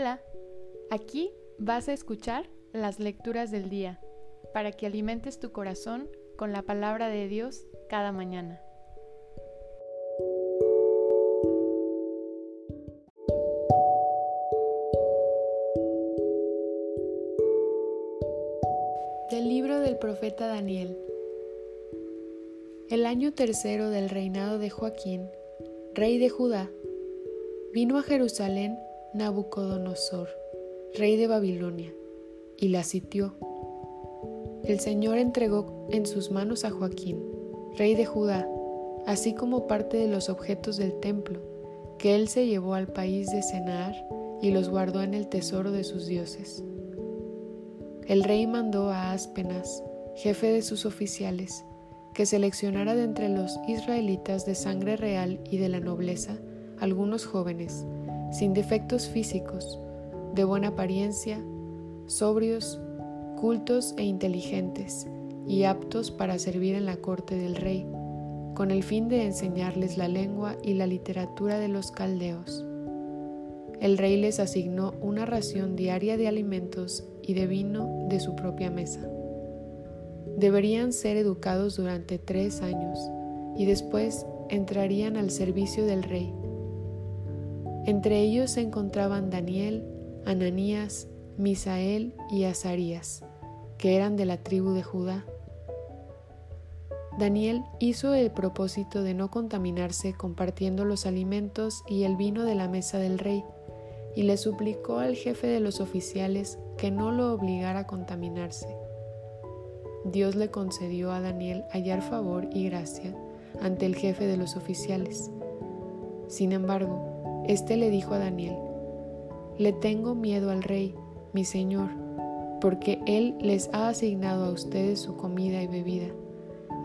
Hola, aquí vas a escuchar las lecturas del día para que alimentes tu corazón con la palabra de Dios cada mañana. Del libro del profeta Daniel. El año tercero del reinado de Joaquín, rey de Judá, vino a Jerusalén Nabucodonosor, rey de Babilonia, y la sitió. El Señor entregó en sus manos a Joaquín, rey de Judá, así como parte de los objetos del templo, que él se llevó al país de Senar y los guardó en el tesoro de sus dioses. El rey mandó a Aspenas, jefe de sus oficiales, que seleccionara de entre los israelitas de sangre real y de la nobleza algunos jóvenes, sin defectos físicos, de buena apariencia, sobrios, cultos e inteligentes, y aptos para servir en la corte del rey, con el fin de enseñarles la lengua y la literatura de los caldeos. El rey les asignó una ración diaria de alimentos y de vino de su propia mesa. Deberían ser educados durante tres años y después entrarían al servicio del rey entre ellos se encontraban Daniel, Ananías, Misael y Azarías, que eran de la tribu de Judá. Daniel hizo el propósito de no contaminarse compartiendo los alimentos y el vino de la mesa del rey, y le suplicó al jefe de los oficiales que no lo obligara a contaminarse. Dios le concedió a Daniel hallar favor y gracia ante el jefe de los oficiales. Sin embargo, este le dijo a Daniel, Le tengo miedo al rey, mi señor, porque él les ha asignado a ustedes su comida y bebida,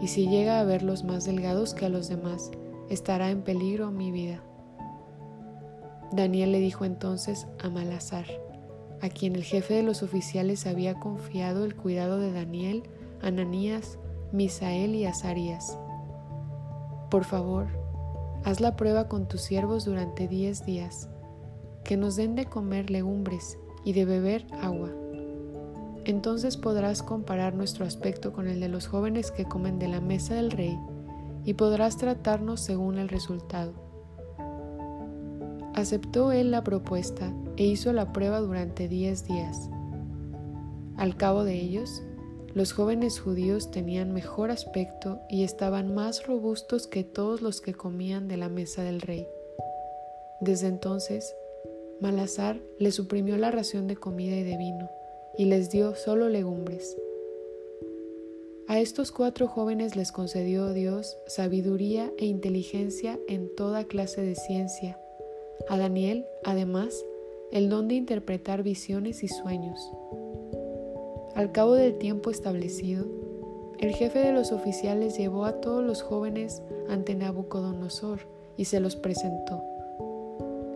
y si llega a verlos más delgados que a los demás, estará en peligro mi vida. Daniel le dijo entonces a Malazar, a quien el jefe de los oficiales había confiado el cuidado de Daniel, Ananías, Misael y Azarías. Por favor, Haz la prueba con tus siervos durante diez días, que nos den de comer legumbres y de beber agua. Entonces podrás comparar nuestro aspecto con el de los jóvenes que comen de la mesa del rey y podrás tratarnos según el resultado. Aceptó él la propuesta e hizo la prueba durante diez días. Al cabo de ellos, los jóvenes judíos tenían mejor aspecto y estaban más robustos que todos los que comían de la mesa del rey. Desde entonces, Malazar les suprimió la ración de comida y de vino y les dio solo legumbres. A estos cuatro jóvenes les concedió Dios sabiduría e inteligencia en toda clase de ciencia. A Daniel, además, el don de interpretar visiones y sueños. Al cabo del tiempo establecido, el jefe de los oficiales llevó a todos los jóvenes ante Nabucodonosor y se los presentó.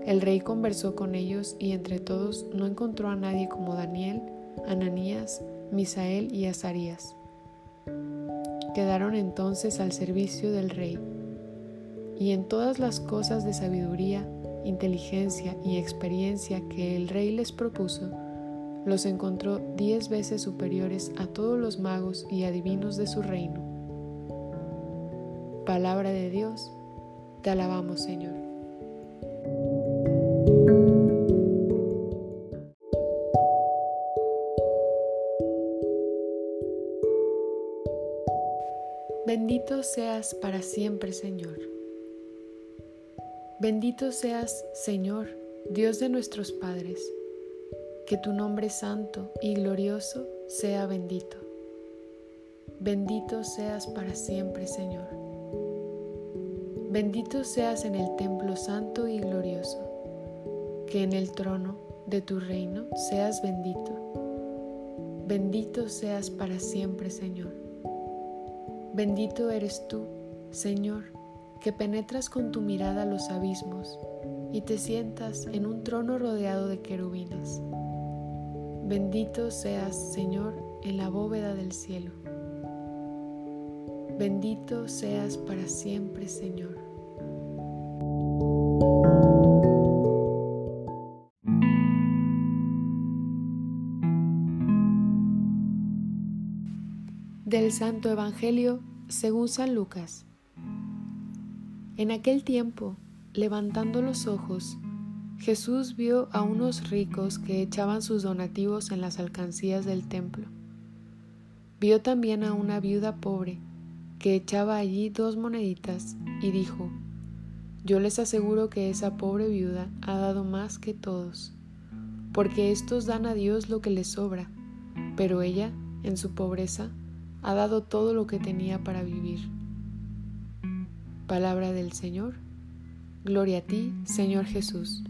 El rey conversó con ellos y entre todos no encontró a nadie como Daniel, Ananías, Misael y Azarías. Quedaron entonces al servicio del rey, y en todas las cosas de sabiduría, inteligencia y experiencia que el rey les propuso, los encontró diez veces superiores a todos los magos y adivinos de su reino. Palabra de Dios, te alabamos Señor. Bendito seas para siempre, Señor. Bendito seas, Señor, Dios de nuestros padres que tu nombre santo y glorioso sea bendito. Bendito seas para siempre, Señor. Bendito seas en el templo santo y glorioso, que en el trono de tu reino seas bendito. Bendito seas para siempre, Señor. Bendito eres tú, Señor, que penetras con tu mirada los abismos y te sientas en un trono rodeado de querubines. Bendito seas, Señor, en la bóveda del cielo. Bendito seas para siempre, Señor. Del Santo Evangelio según San Lucas. En aquel tiempo, levantando los ojos, Jesús vio a unos ricos que echaban sus donativos en las alcancías del templo. Vio también a una viuda pobre que echaba allí dos moneditas y dijo, Yo les aseguro que esa pobre viuda ha dado más que todos, porque estos dan a Dios lo que les sobra, pero ella, en su pobreza, ha dado todo lo que tenía para vivir. Palabra del Señor. Gloria a ti, Señor Jesús.